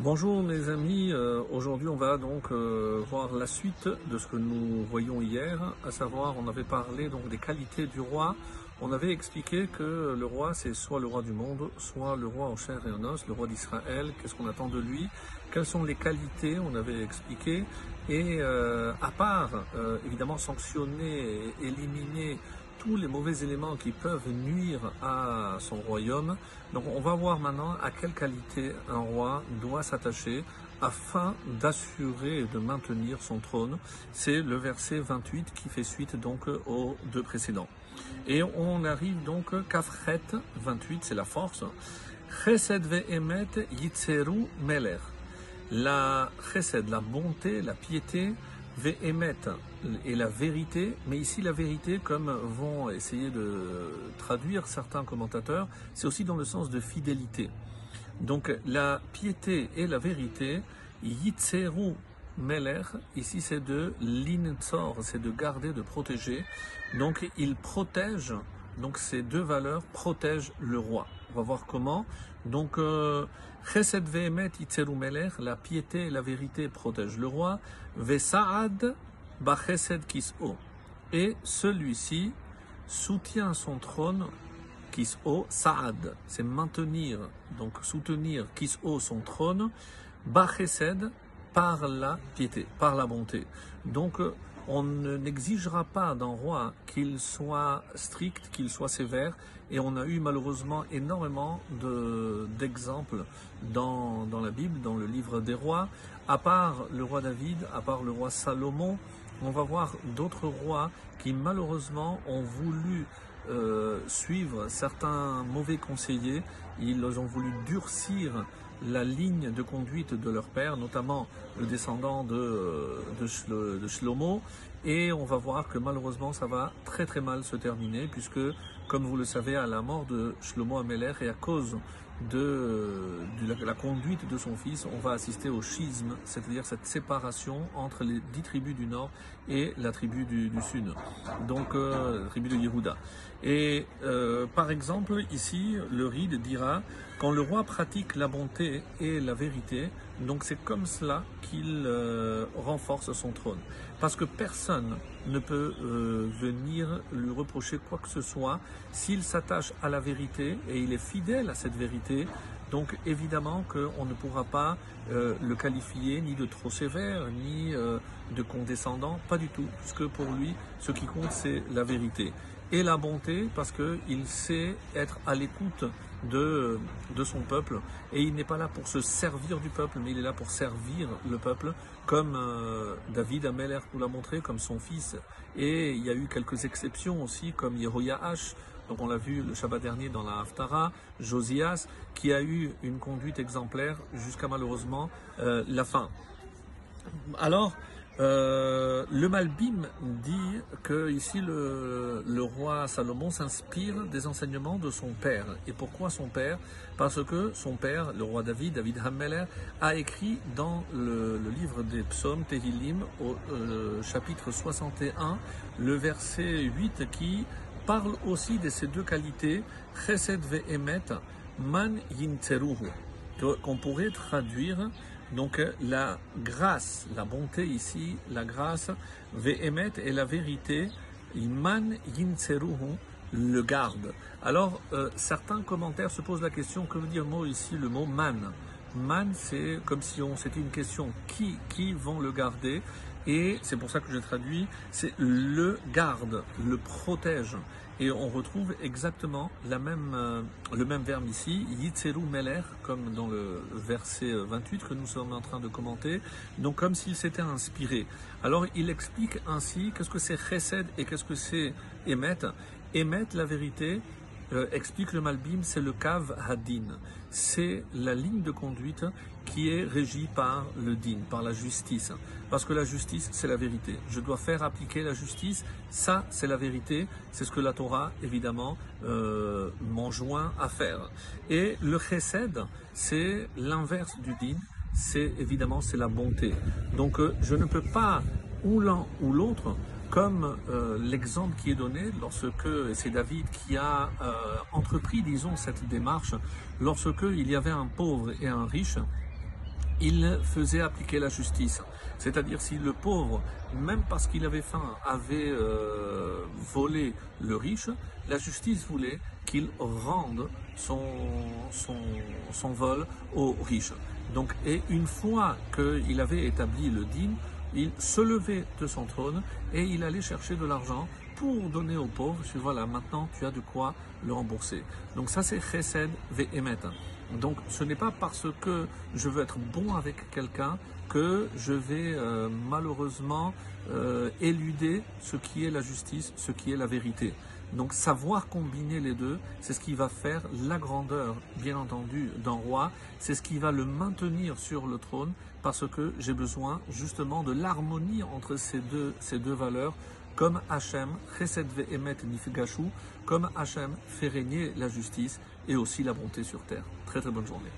Bonjour mes amis, euh, aujourd'hui on va donc euh, voir la suite de ce que nous voyons hier, à savoir on avait parlé donc des qualités du roi, on avait expliqué que le roi c'est soit le roi du monde, soit le roi en chair et en os, le roi d'Israël, qu'est-ce qu'on attend de lui, quelles sont les qualités, on avait expliqué, et euh, à part évidemment sanctionner éliminer tous les mauvais éléments qui peuvent nuire à son royaume. Donc on va voir maintenant à quelle qualité un roi doit s'attacher afin d'assurer et de maintenir son trône. C'est le verset 28 qui fait suite donc aux deux précédents. Et on arrive donc Kafret 28, c'est la force. La chesed, la bonté, la piété, émettre et la vérité, mais ici la vérité, comme vont essayer de traduire certains commentateurs, c'est aussi dans le sens de fidélité. Donc la piété et la vérité, yitzeru meler, ici c'est de l'intzor, c'est de garder, de protéger. Donc il protège, donc ces deux valeurs protègent le roi. On va voir comment. Donc, euh, Chesed itzeru la piété et la vérité protègent le roi. Ve'sa'ad ba'chesed kis'o. Et celui-ci soutient son trône, kis'o, sa'ad, c'est maintenir, donc soutenir kis'o, son trône, ba'chesed, par la piété, par la bonté. Donc, on n'exigera pas d'un roi qu'il soit strict, qu'il soit sévère, et on a eu malheureusement énormément d'exemples dans, la Bible, dans le livre des rois. À part le roi David, à part le roi Salomon, on va voir d'autres rois qui malheureusement ont voulu euh, suivre certains mauvais conseillers. Ils ont voulu durcir la ligne de conduite de leur père, notamment le descendant de, de, de Shlomo. Et on va voir que malheureusement ça va très très mal se terminer puisque, comme vous le savez, à la mort de Shlomo Ameler et à cause de, la, conduite de son fils, on va assister au schisme, c'est-à-dire cette séparation entre les dix tribus du nord et la tribu du, sud, donc euh, la tribu de Yehuda. Et euh, par exemple, ici, le ride dira quand le roi pratique la bonté et la vérité, donc c'est comme cela qu'il euh, renforce son trône. Parce que personne ne peut euh, venir lui reprocher quoi que ce soit s'il s'attache à la vérité et il est fidèle à cette vérité. Donc évidemment qu'on ne pourra pas euh, le qualifier ni de trop sévère, ni de condescendant, pas du tout, puisque pour lui, ce qui compte, c'est la vérité. Et la bonté, parce qu'il sait être à l'écoute de, de son peuple. Et il n'est pas là pour se servir du peuple, mais il est là pour servir le peuple, comme euh, David Ameller nous l'a montré, comme son fils. Et il y a eu quelques exceptions aussi, comme Yehoyahash, donc on l'a vu le Shabbat dernier dans la Haftara, Josias, qui a eu une conduite exemplaire jusqu'à malheureusement euh, la fin. Alors, euh, le Malbim dit que ici le, roi Salomon s'inspire des enseignements de son père. Et pourquoi son père? Parce que son père, le roi David, David Hammeler, a écrit dans le, livre des psaumes Tehillim au euh, chapitre 61 le verset 8 qui parle aussi de ces deux qualités, Chesed ve'emet, man yinteruhu, qu'on pourrait traduire donc la grâce, la bonté ici, la grâce, ve'emet et la vérité, iman yinseruhu, le garde. Alors, euh, certains commentaires se posent la question, que veut dire le mot ici, le mot man? Man, c'est comme si on c'était une question. Qui, qui vont le garder? Et c'est pour ça que je traduis, c'est le garde, le protège. Et on retrouve exactement euh, le même verbe ici, Yitzeru Meler, comme dans le verset 28 que nous sommes en train de commenter, donc comme s'il s'était inspiré. Alors il explique ainsi qu'est-ce que c'est Chesed et qu'est-ce que c'est Emet. Emet, la vérité, euh, explique le Malbim, c'est le Kav Hadin. C'est la ligne de conduite qui est régie par le din, par la justice. Parce que la justice, c'est la vérité. Je dois faire appliquer la justice, ça, c'est la vérité. C'est ce que la Torah, évidemment, euh, m'enjoint à faire. Et le Chesed, c'est l'inverse du din. C'est évidemment, c'est la bonté. Donc, euh, je ne peux pas, ou l'un ou l'autre, comme euh, l'exemple qui est donné lorsque c'est David qui a euh, entrepris, disons, cette démarche, lorsque il y avait un pauvre et un riche, il faisait appliquer la justice. C'est-à-dire si le pauvre, même parce qu'il avait faim, avait euh, volé le riche, la justice voulait qu'il rende son, son, vol au riche. Donc, et une fois qu'il avait établi le dîme, il se levait de son trône et il allait chercher de l'argent pour donner aux pauvres. voilà, maintenant tu as de quoi le rembourser. Donc ça c'est chesed ve'emet. Donc ce n'est pas parce que je veux être bon avec quelqu'un que je vais euh, malheureusement euh, éluder ce qui est la justice, ce qui est la vérité. Donc savoir combiner les deux, c'est ce qui va faire la grandeur, bien entendu, d'un roi, c'est ce qui va le maintenir sur le trône, parce que j'ai besoin justement de l'harmonie entre ces deux, ces deux valeurs, comme Hachem, Chesed ve'emet nifgashu, comme Hachem fait régner la justice et aussi la bonté sur terre. Très très bonne journée.